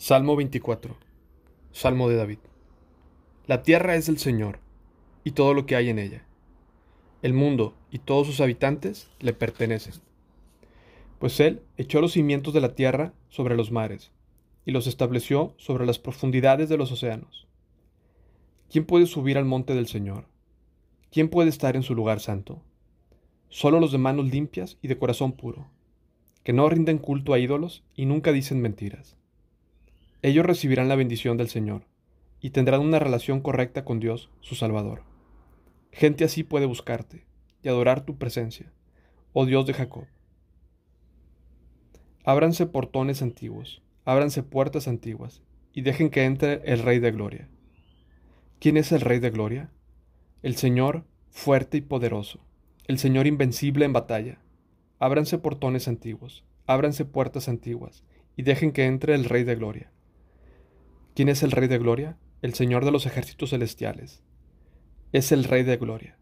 Salmo 24. Salmo de David. La tierra es del Señor, y todo lo que hay en ella. El mundo y todos sus habitantes le pertenecen. Pues Él echó los cimientos de la tierra sobre los mares, y los estableció sobre las profundidades de los océanos. ¿Quién puede subir al monte del Señor? ¿Quién puede estar en su lugar santo? Solo los de manos limpias y de corazón puro, que no rinden culto a ídolos y nunca dicen mentiras ellos recibirán la bendición del Señor y tendrán una relación correcta con Dios, su Salvador. Gente así puede buscarte y adorar tu presencia, oh Dios de Jacob. Ábranse portones antiguos, ábranse puertas antiguas, y dejen que entre el Rey de Gloria. ¿Quién es el Rey de Gloria? El Señor fuerte y poderoso, el Señor invencible en batalla. Ábranse portones antiguos, ábranse puertas antiguas, y dejen que entre el Rey de Gloria. ¿Quién es el Rey de Gloria? El Señor de los ejércitos celestiales. Es el Rey de Gloria.